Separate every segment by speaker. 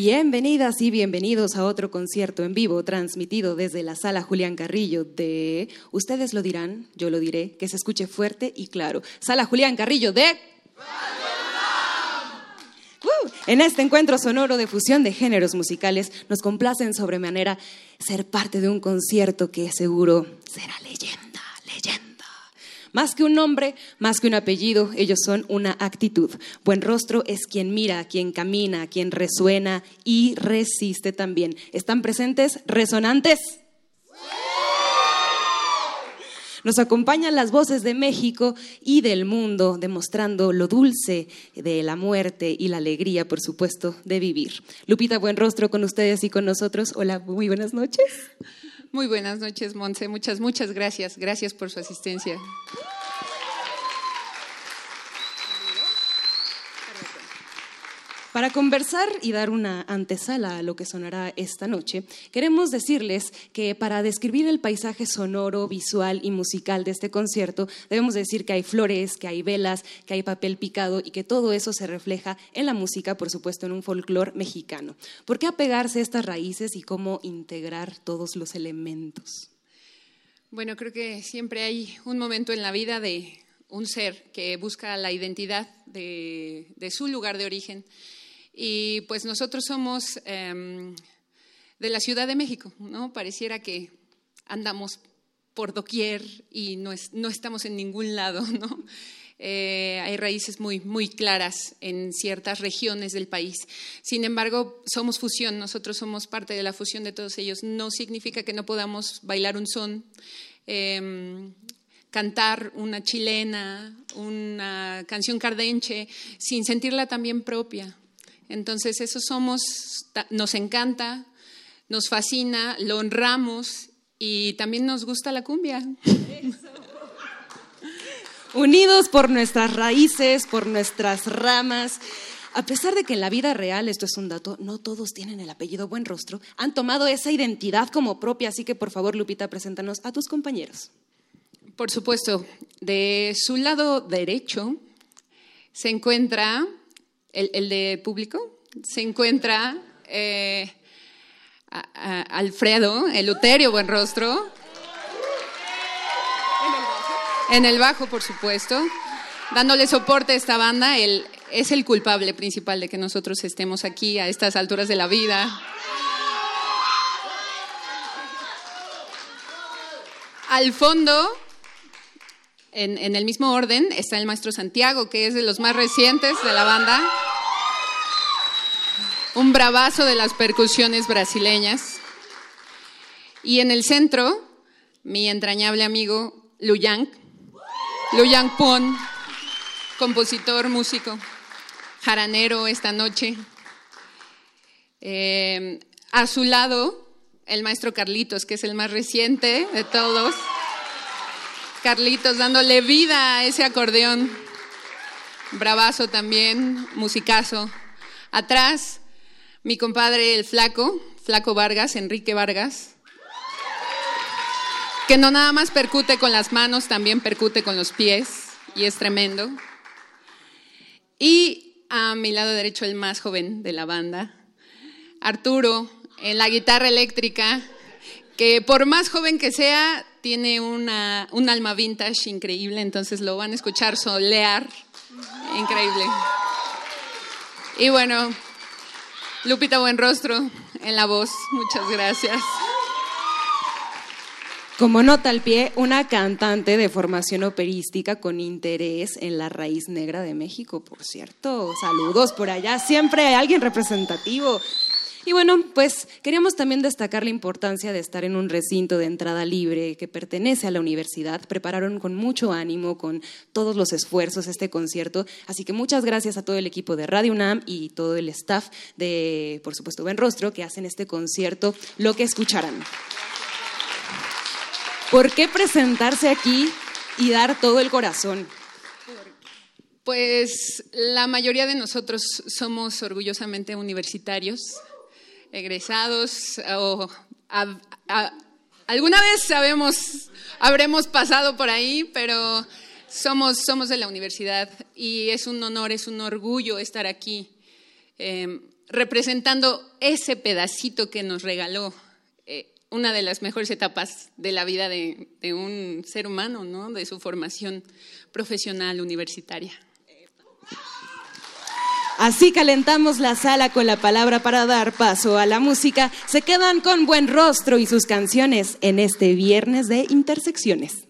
Speaker 1: Bienvenidas y bienvenidos a otro concierto en vivo transmitido desde la sala Julián Carrillo de, ustedes lo dirán, yo lo diré, que se escuche fuerte y claro. Sala Julián Carrillo de... Uh, en este encuentro sonoro de fusión de géneros musicales nos complace en sobremanera ser parte de un concierto que seguro será leyenda. Más que un nombre, más que un apellido, ellos son una actitud. Buen rostro es quien mira, quien camina, quien resuena y resiste también. ¿Están presentes? ¿Resonantes? Nos acompañan las voces de México y del mundo, demostrando lo dulce de la muerte y la alegría, por supuesto, de vivir. Lupita Buenrostro con ustedes y con nosotros. Hola, muy buenas noches.
Speaker 2: Muy buenas noches, Monse. Muchas, muchas gracias. Gracias por su asistencia.
Speaker 1: Para conversar y dar una antesala a lo que sonará esta noche, queremos decirles que para describir el paisaje sonoro, visual y musical de este concierto, debemos decir que hay flores, que hay velas, que hay papel picado y que todo eso se refleja en la música, por supuesto, en un folclore mexicano. ¿Por qué apegarse a estas raíces y cómo integrar todos los elementos?
Speaker 2: Bueno, creo que siempre hay un momento en la vida de un ser que busca la identidad de, de su lugar de origen. Y pues nosotros somos em, de la Ciudad de México, ¿no? Pareciera que andamos por doquier y no, es- no estamos en ningún lado, ¿no? Eh, hay raíces muy, muy claras en ciertas regiones del país. Sin embargo, somos fusión, nosotros somos parte de la fusión de todos ellos. No significa que no podamos bailar un son, em, cantar una chilena, una canción cardenche, sin sentirla también propia. Entonces, eso somos, nos encanta, nos fascina, lo honramos y también nos gusta la cumbia.
Speaker 1: Unidos por nuestras raíces, por nuestras ramas. A pesar de que en la vida real, esto es un dato, no todos tienen el apellido Buen Rostro, han tomado esa identidad como propia, así que por favor, Lupita, preséntanos a tus compañeros.
Speaker 2: Por supuesto, de su lado derecho se encuentra, el, de público, se encuentra eh, a- a- Alfredo, Eluterio Buenrostro. En el bajo, por supuesto, dándole soporte a esta banda. Él es el culpable principal de que nosotros estemos aquí a estas alturas de la vida. Al fondo, en, en el mismo orden, está el maestro Santiago, que es de los más recientes de la banda. Un bravazo de las percusiones brasileñas. Y en el centro, mi entrañable amigo Luyang, Luyang Pon, compositor, músico, jaranero esta noche. Eh, a su lado, el maestro Carlitos, que es el más reciente de todos. Carlitos dándole vida a ese acordeón. Bravazo también, musicazo. Atrás, mi compadre el flaco, Flaco Vargas, Enrique Vargas, que no nada más percute con las manos, también percute con los pies y es tremendo. Y a mi lado derecho el más joven de la banda, Arturo, en la guitarra eléctrica, que por más joven que sea, tiene una, un alma vintage increíble, entonces lo van a escuchar solear, increíble. Y bueno, Lupita Buenrostro en la voz, muchas gracias.
Speaker 1: Como nota al pie, una cantante de formación operística con interés en la raíz negra de México, por cierto. Saludos por allá, siempre hay alguien representativo. Y bueno, pues queríamos también destacar la importancia de estar en un recinto de entrada libre que pertenece a la universidad. Prepararon con mucho ánimo, con todos los esfuerzos este concierto. Así que muchas gracias a todo el equipo de Radio UNAM y todo el staff de, por supuesto, Buen Rostro, que hacen este concierto lo que escucharán. ¿Por qué presentarse aquí
Speaker 2: y dar todo el corazón?
Speaker 1: Pues la mayoría de nosotros somos orgullosamente universitarios, egresados o alguna vez sabemos, habremos pasado por ahí, pero somos, somos de la universidad y es un honor, es un orgullo estar aquí em, representando ese pedacito que nos regaló eh, una de las mejores etapas de la vida de, de un ser humano, ¿no? de su formación profesional universitaria.
Speaker 2: Así calentamos la sala con la palabra para dar paso a la música. Se quedan con buen rostro y sus canciones en este viernes de Intersecciones.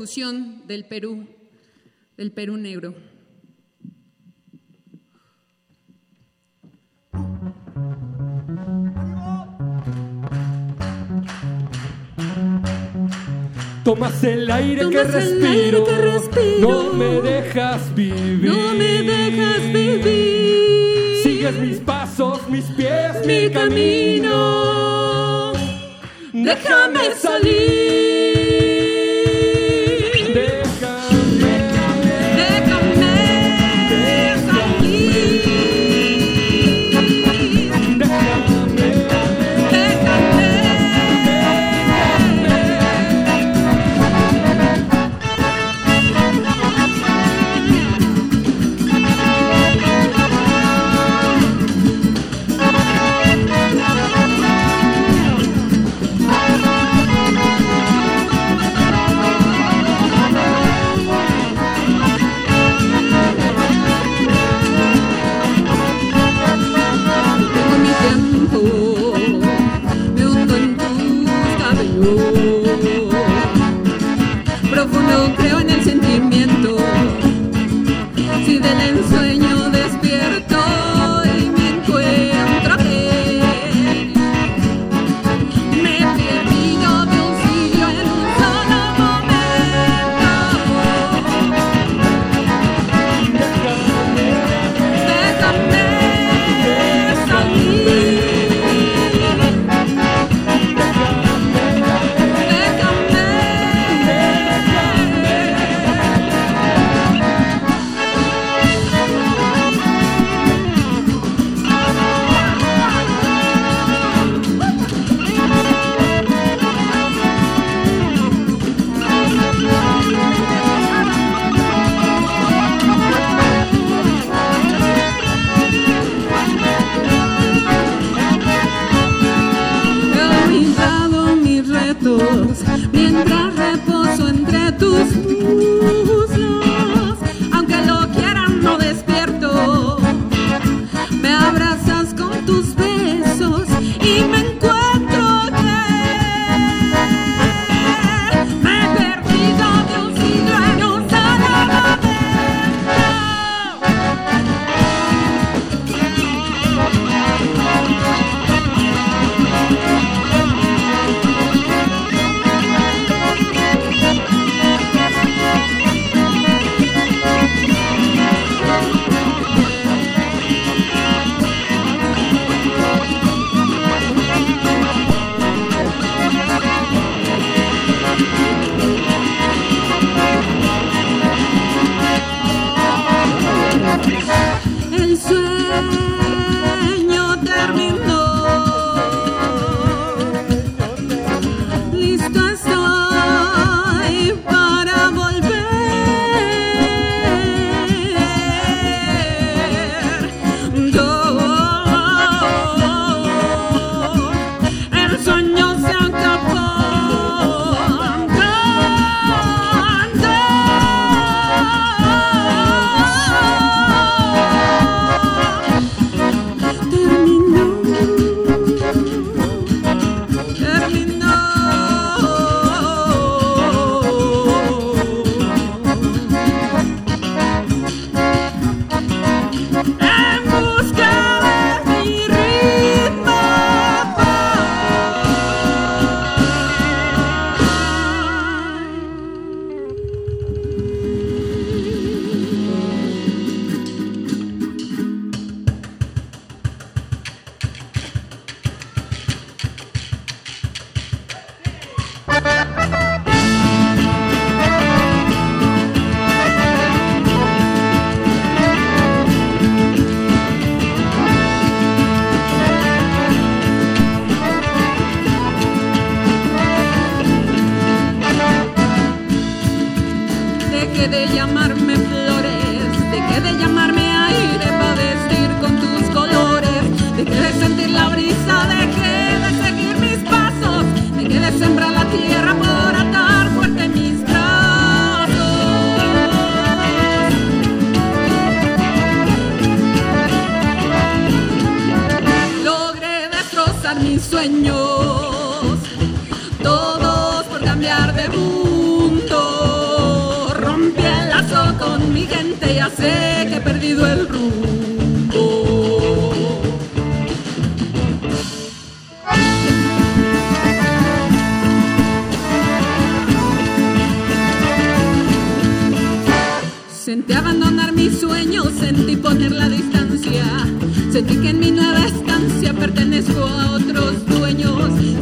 Speaker 3: difusión del Perú, del Perú negro.
Speaker 4: Tomas el aire, que, respiro, no me dejas vivir,
Speaker 2: no me dejas vivir.
Speaker 4: Sigues mis pasos, mis pies, mi,
Speaker 2: camino. Déjame salir.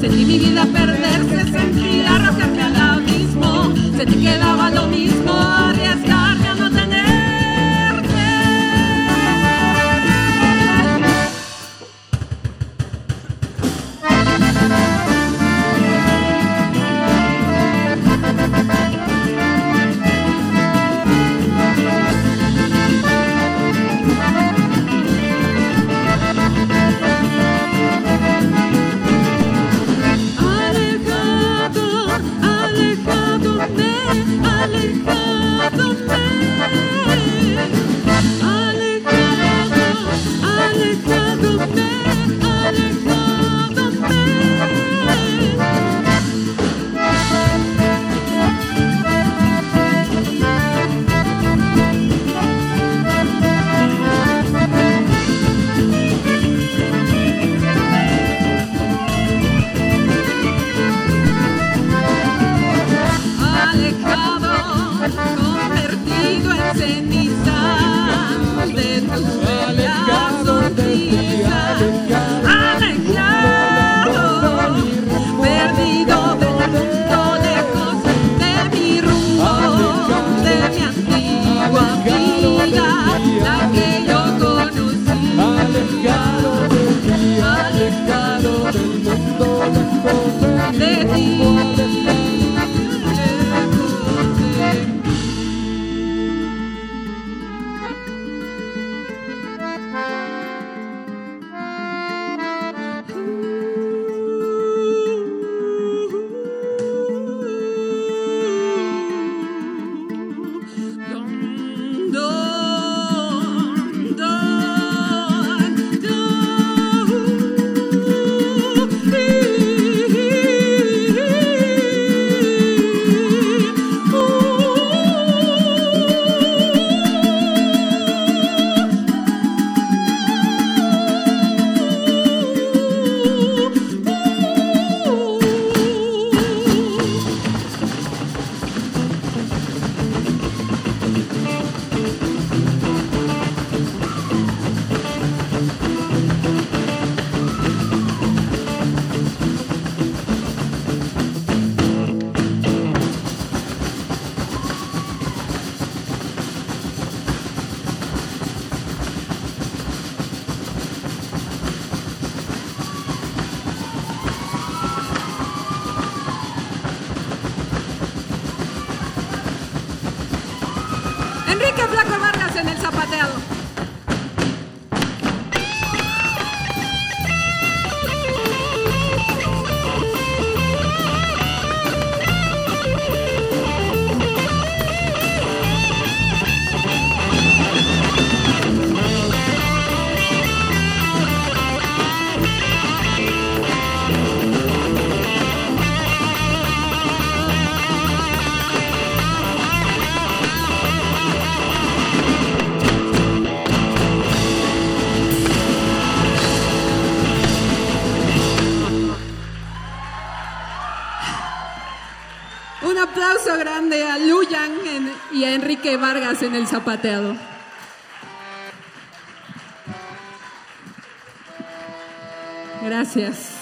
Speaker 2: Seguí mi vida perderse aplauso grande a Luyan y a Enrique Vargas en el zapateado. Gracias.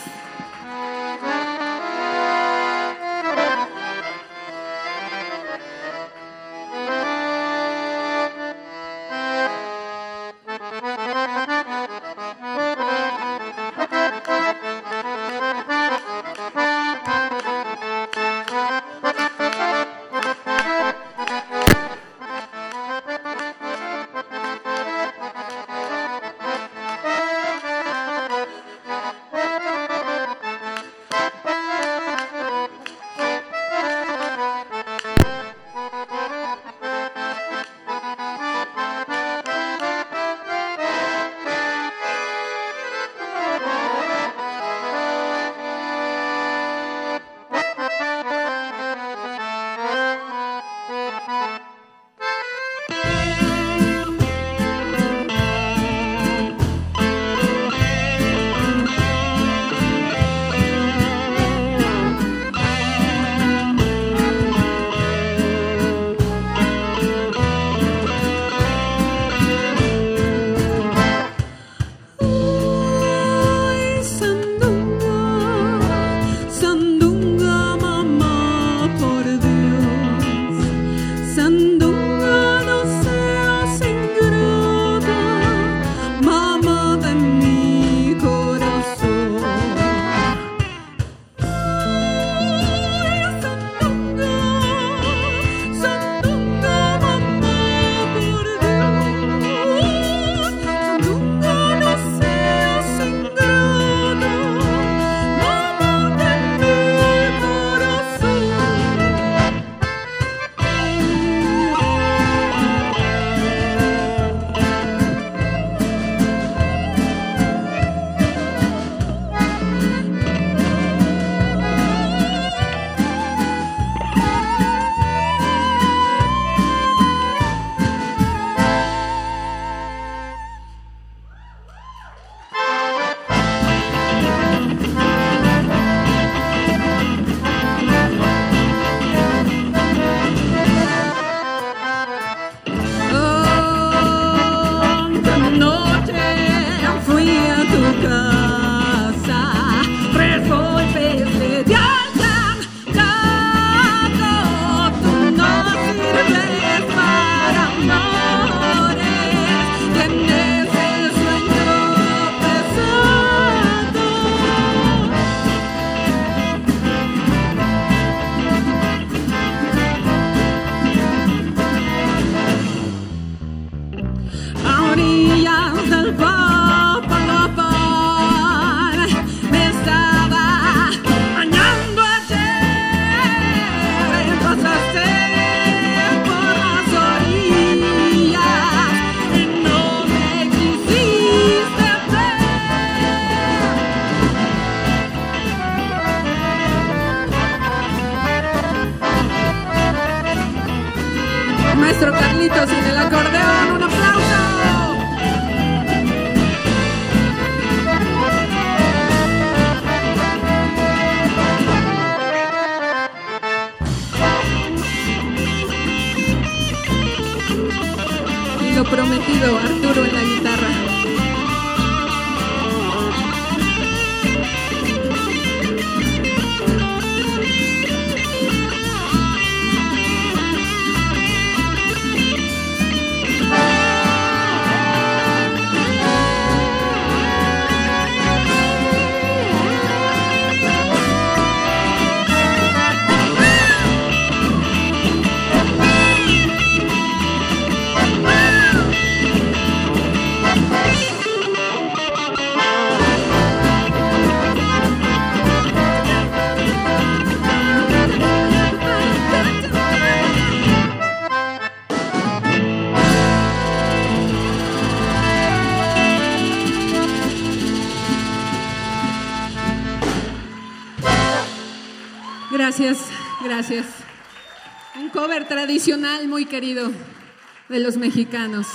Speaker 2: de los mexicanos.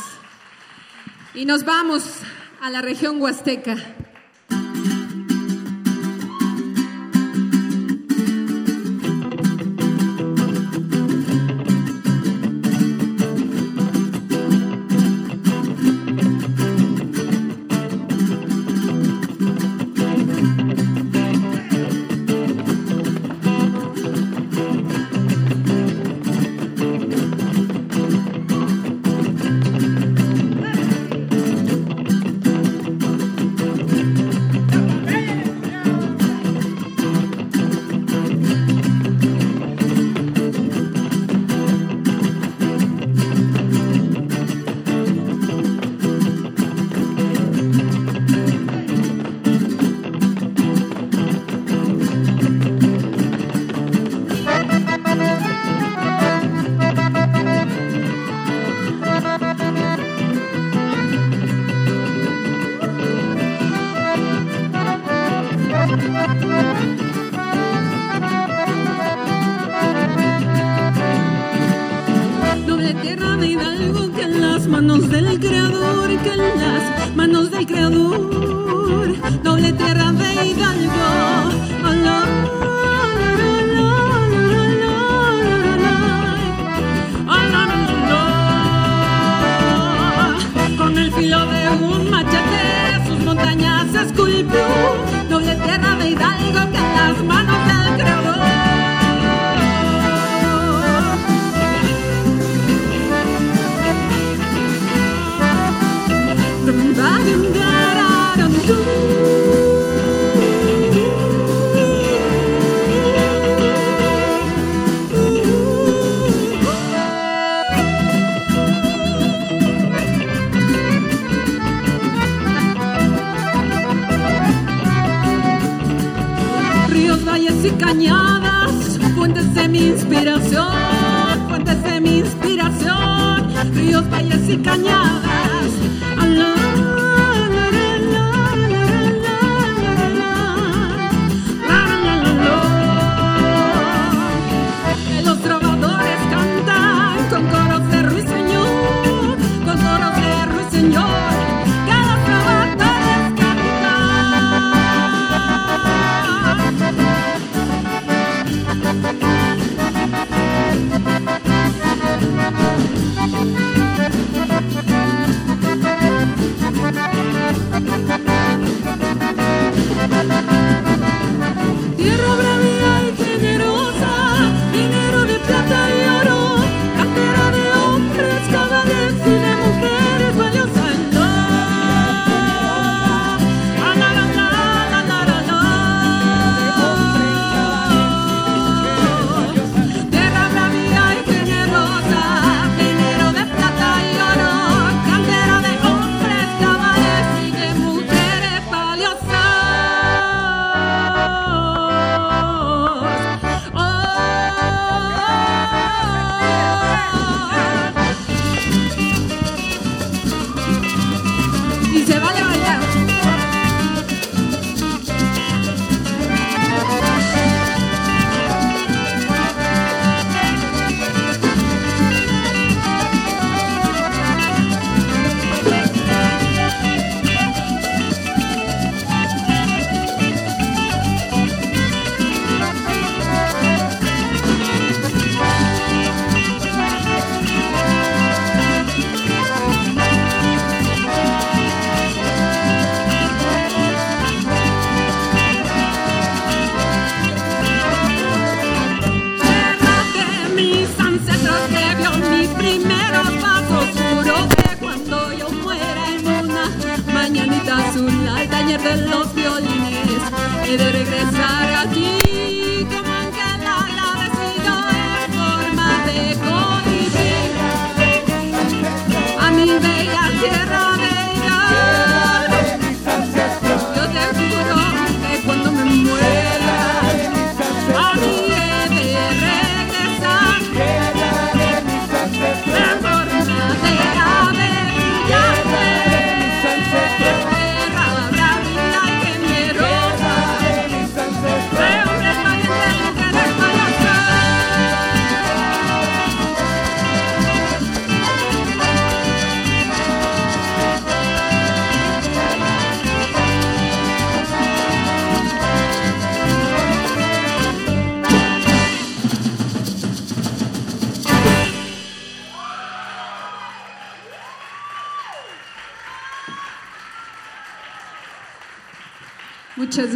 Speaker 2: Y nos vamos a la región huasteca. valles y cañadas, fuentes de mi inspiración, fuentes de mi inspiración, ríos, valles y cañadas. Tierra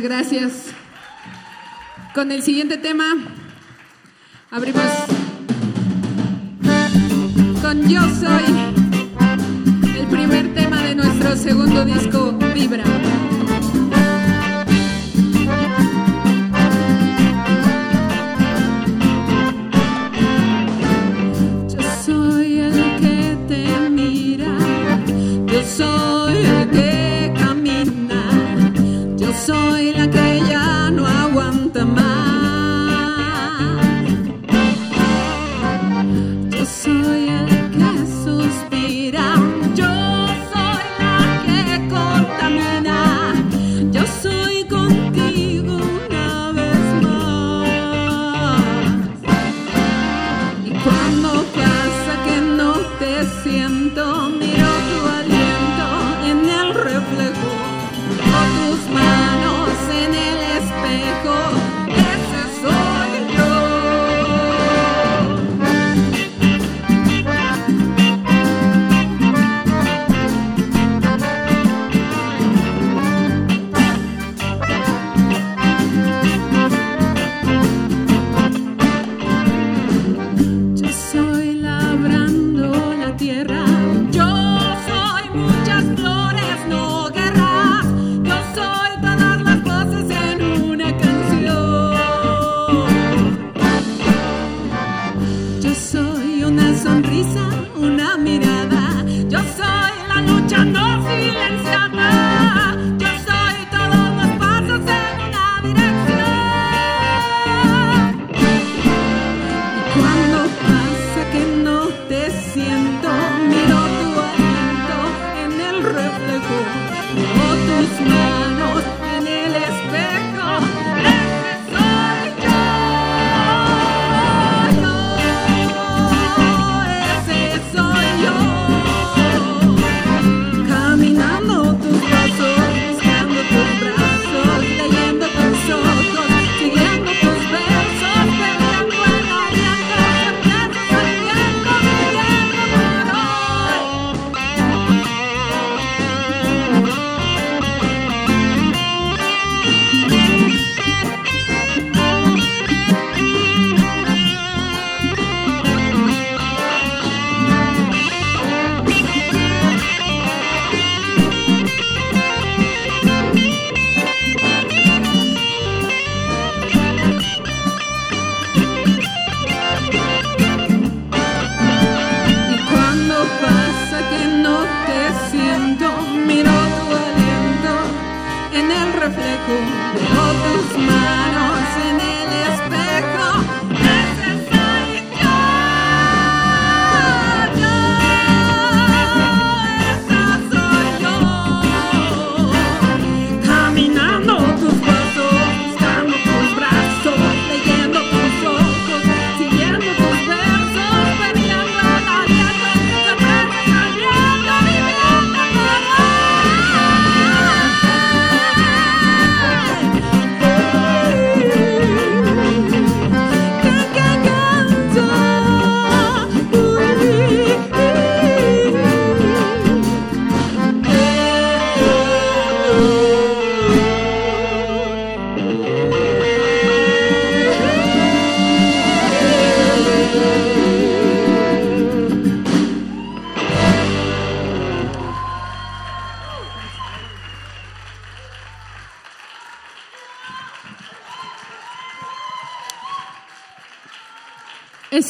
Speaker 2: gracias. Con el siguiente tema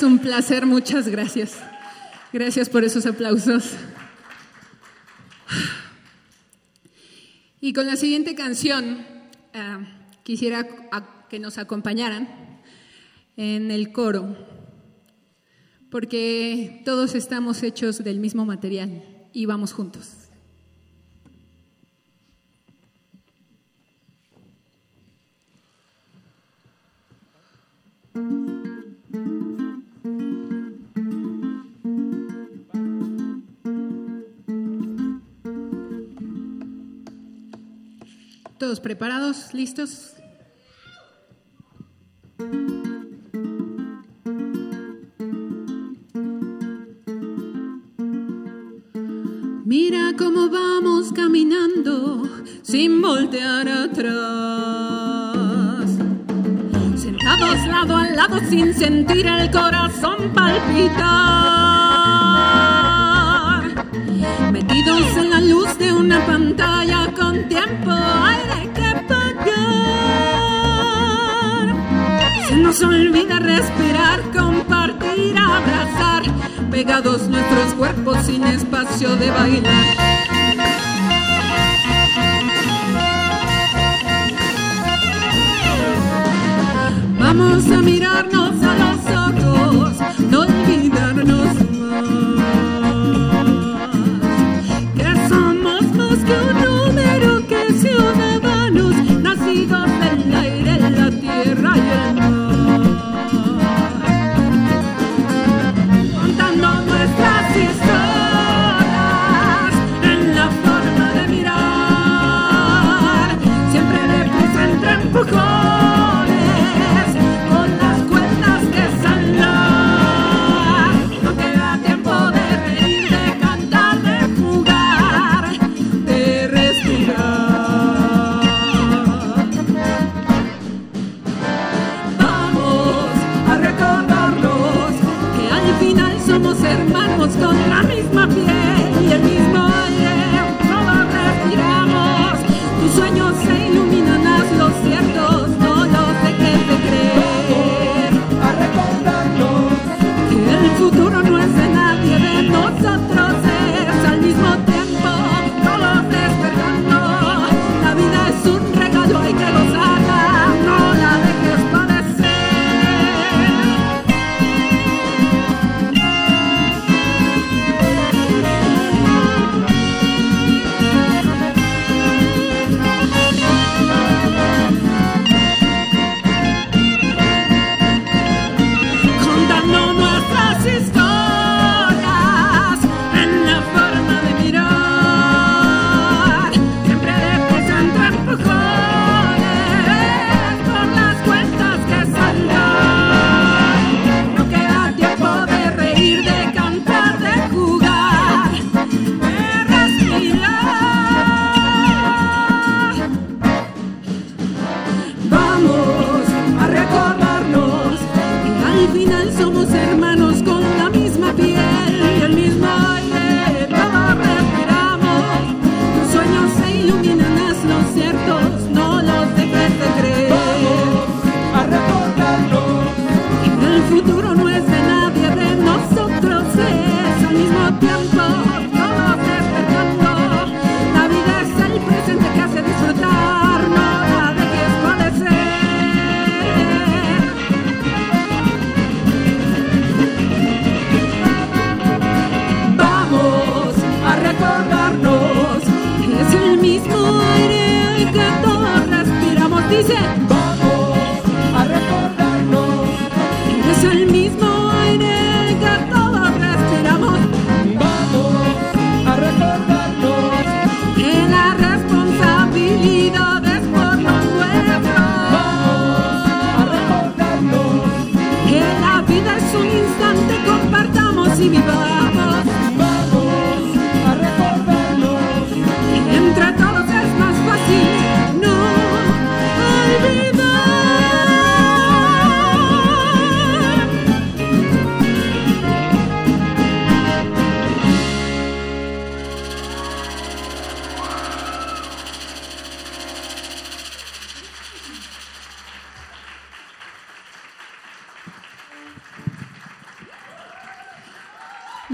Speaker 2: un placer, muchas gracias. Gracias por esos aplausos. Y con la siguiente canción, eh, quisiera que nos acompañaran en el coro, porque todos estamos hechos del mismo material y vamos juntos. Todos preparados, listos. Mira cómo vamos caminando sin voltear atrás. Sentados lado a lado sin sentir el corazón palpitar. En la luz de una pantalla con tiempo, aire que pagar. Se nos olvida respirar, compartir, abrazar, pegados nuestros cuerpos sin espacio de bailar. Vamos a mirarnos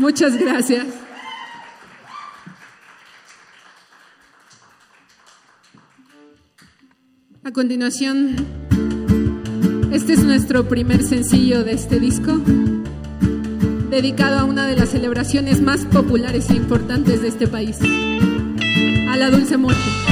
Speaker 2: Muchas gracias. A continuación, este es nuestro primer sencillo de este disco, dedicado a una de las celebraciones más populares e importantes de este país, a la Dulce Muerte.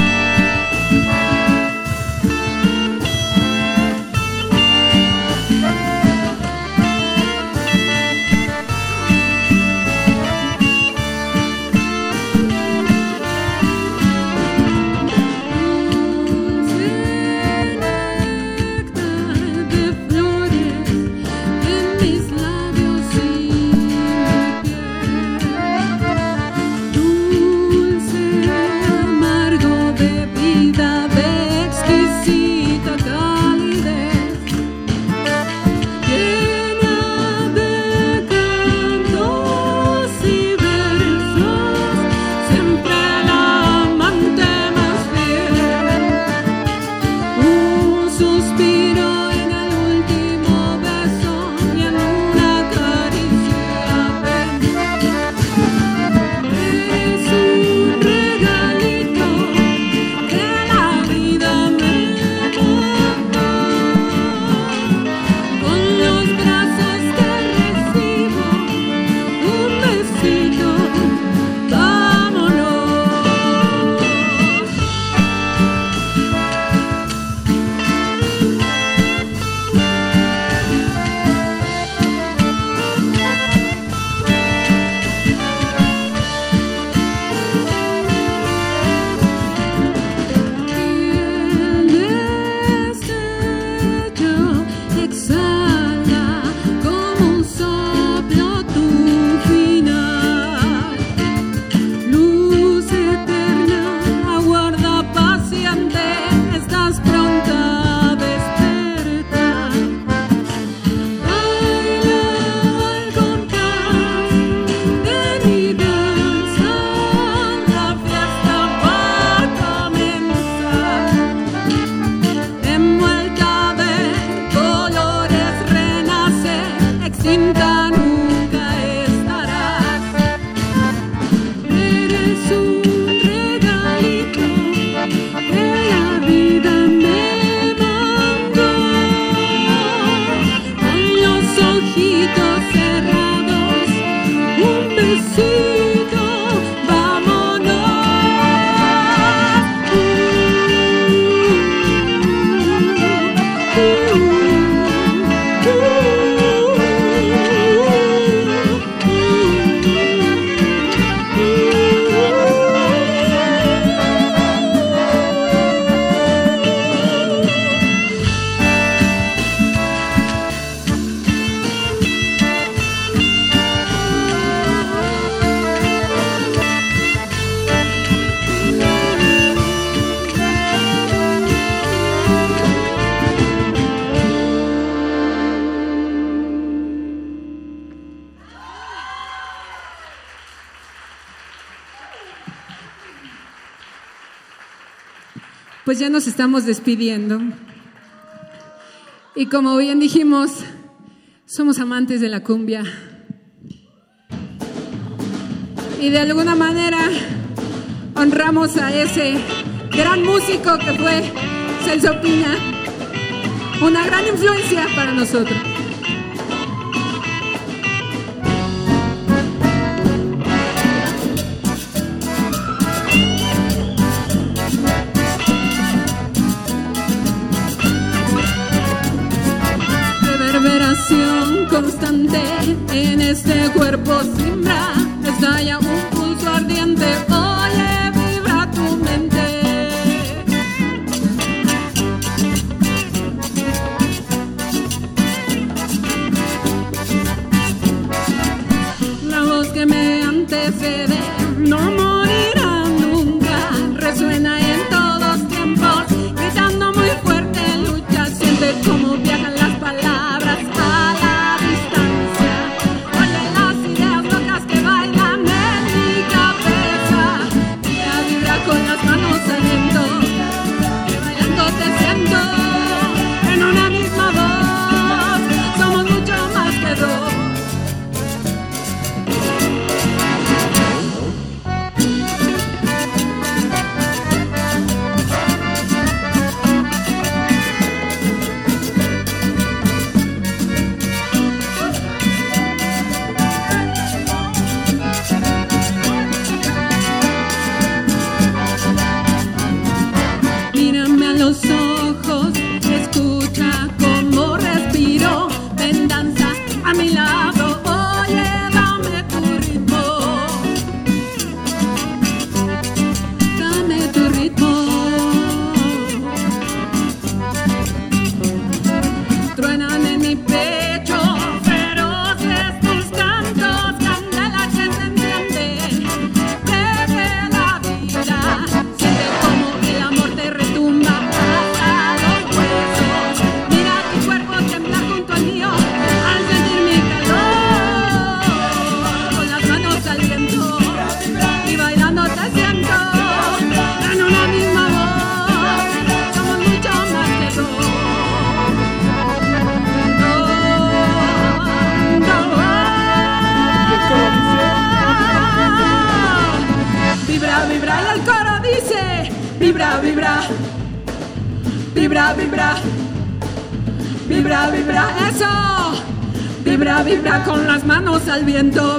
Speaker 2: pues ya nos estamos despidiendo. Y como bien dijimos, somos amantes de la cumbia. Y de alguna manera honramos a ese gran músico que fue Celso Pina, una gran influencia para nosotros. en este cuerpo siembra estalla un al viento.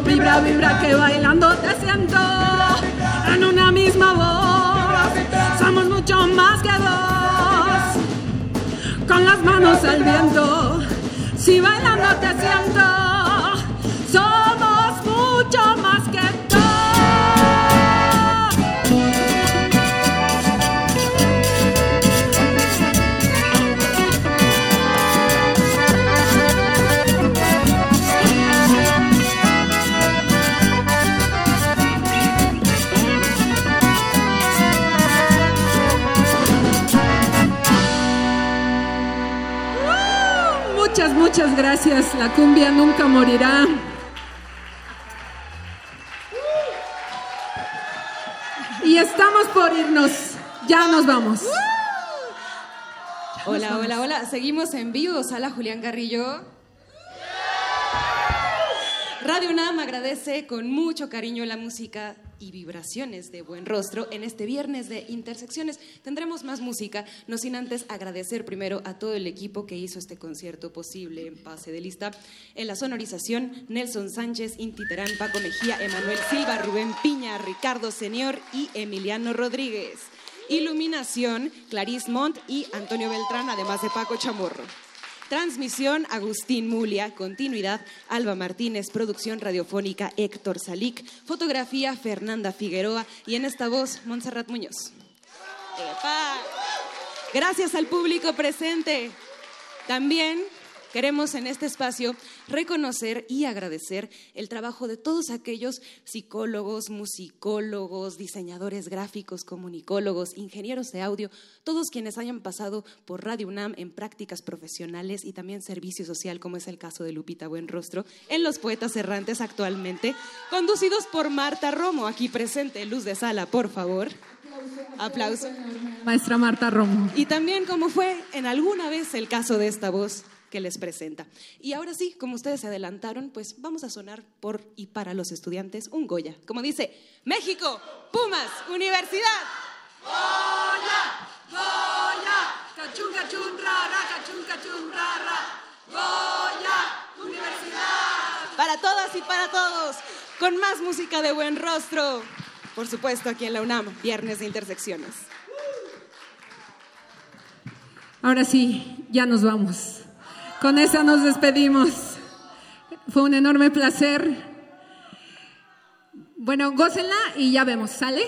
Speaker 2: La cumbia nunca morirá. Y estamos por irnos. Ya nos vamos.
Speaker 1: Hola, hola, hola. Seguimos en vivo. Sala Julián Carrillo. Radio UNAM agradece con mucho cariño la música y vibraciones de Buen Rostro en este viernes de Intersecciones. Tendremos más música, no sin antes agradecer primero a todo el equipo que hizo este concierto posible en pase de lista. En la sonorización, Nelson Sánchez, Inti Terán, Paco Mejía, Emanuel Silva, Rubén Piña, Ricardo Senior y Emiliano Rodríguez. Iluminación, Clarice Montt y Antonio Beltrán, además de Paco Chamorro. Transmisión, Agustín Mulia. Continuidad, Alba Martínez. Producción radiofónica, Héctor Salic. Fotografía, Fernanda Figueroa. Y en esta voz, Montserrat Muñoz. ¡Epa! Gracias al público presente. También queremos en este espacio reconocer y agradecer el trabajo de todos aquellos psicólogos, musicólogos, diseñadores gráficos, comunicólogos, ingenieros de audio, todos quienes hayan pasado por Radio UNAM en prácticas profesionales y también servicio social, como es el caso de Lupita Buenrostro, en Los Poetas Errantes actualmente, conducidos por Marta Romo, aquí presente, luz de sala, por favor. Aplauso.
Speaker 2: Maestra Marta Romo.
Speaker 1: Y también como fue en alguna vez el caso de esta voz que les presenta. Y ahora sí, como ustedes se adelantaron, pues vamos a sonar por y para los estudiantes un Goya. Como dice, México, Pumas, Universidad.
Speaker 2: Cachun, cachun, rara, cachun, cachun, rara. Goya, universidad.
Speaker 1: Para todas y para todos, con más música de buen rostro. Por supuesto, aquí en la UNAM, Viernes de Intersecciones.
Speaker 2: Ahora sí, ya nos vamos. Con esa nos despedimos. Fue un enorme placer. Bueno, gócenla y ya vemos, ¿sale?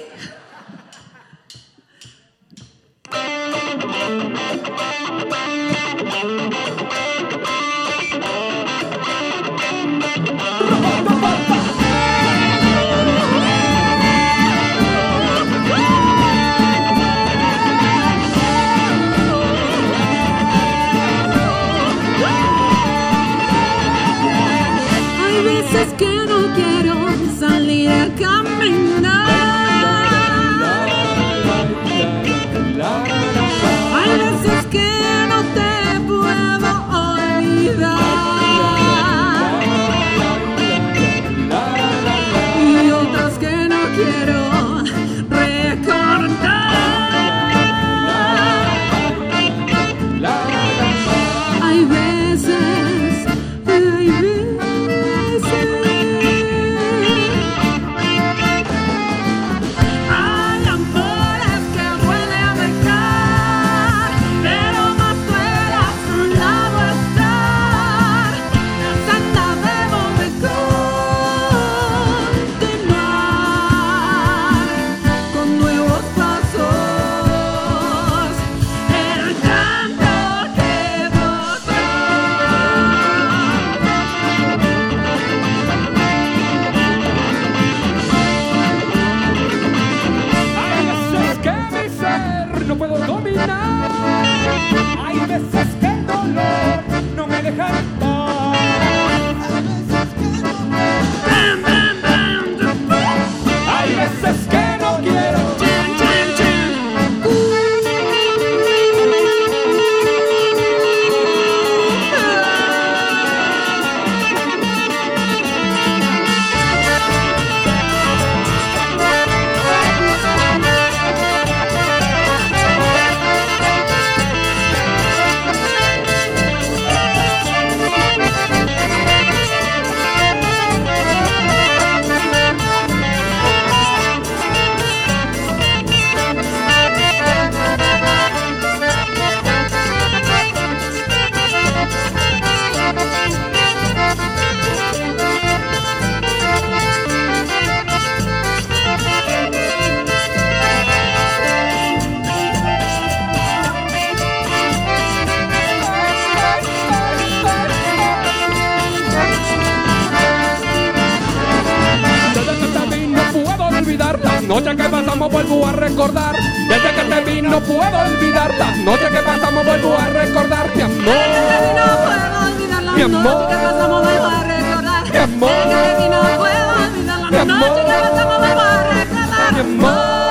Speaker 2: Noches que pasamos vuelvo a recordar. Desde que te vi no puedo olvidar. Las noches que pasamos vuelvo a recordar. Mi amor.
Speaker 4: No puedo olvidar las noches que pasamos, vuelvo a recordar.
Speaker 2: Mi amor.
Speaker 4: Desde que no puedo olvidar las noches que pasamos, vuelvo a recordar.
Speaker 2: Mi. Amor,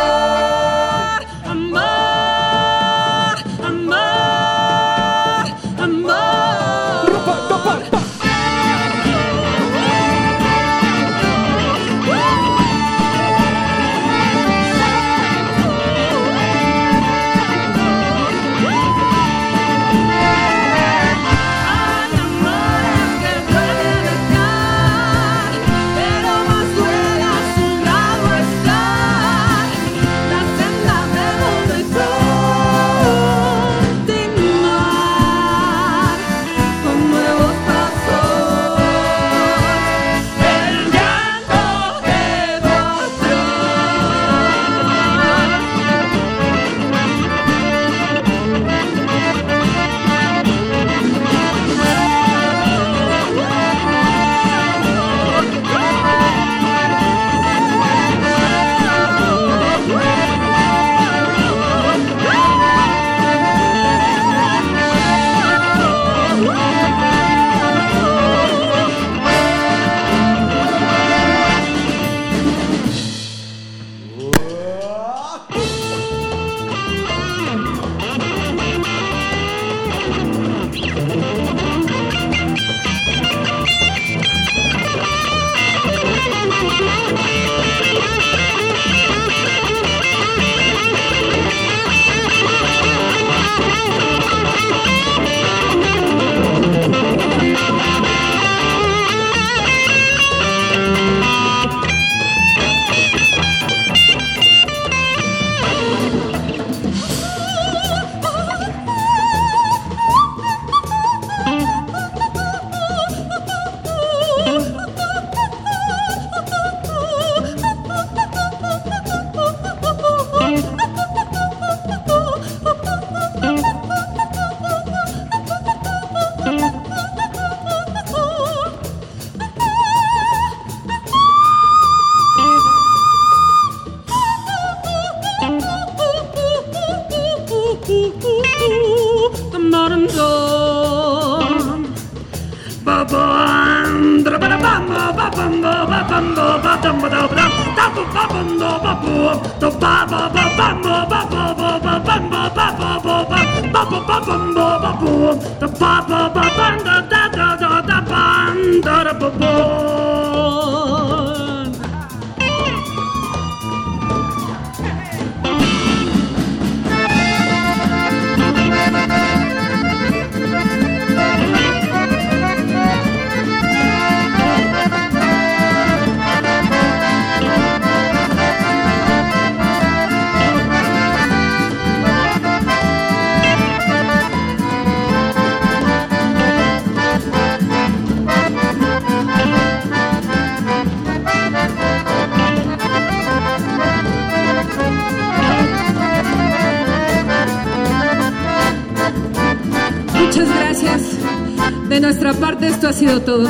Speaker 4: nuestra parte esto ha sido todo.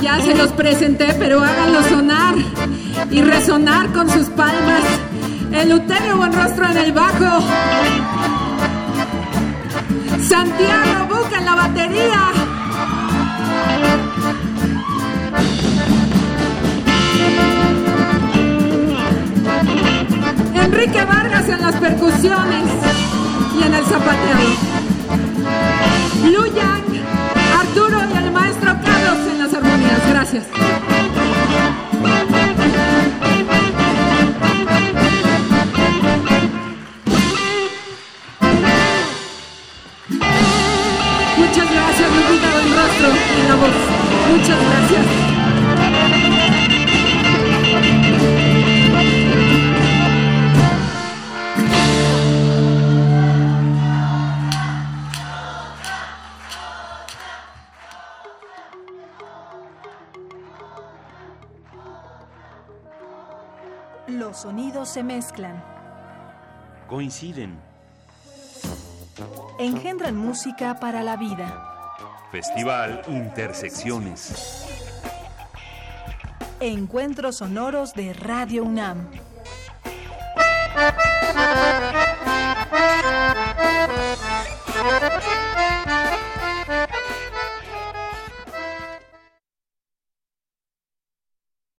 Speaker 4: Ya se los presenté, pero háganlo sonar y resonar con sus palmas. El Uterio Buenrostro en el bajo. Santiago Buca en la batería. Enrique Vargas en las percusiones y en el zapateado. Luyan, Arturo y el maestro Carlos en las armonías. Gracias. Muchas gracias, Lupita Buenrostro en la voz. Muchas gracias.
Speaker 5: se mezclan.
Speaker 6: Coinciden.
Speaker 5: Engendran música para la vida.
Speaker 6: Festival Intersecciones.
Speaker 5: Encuentros sonoros de Radio UNAM.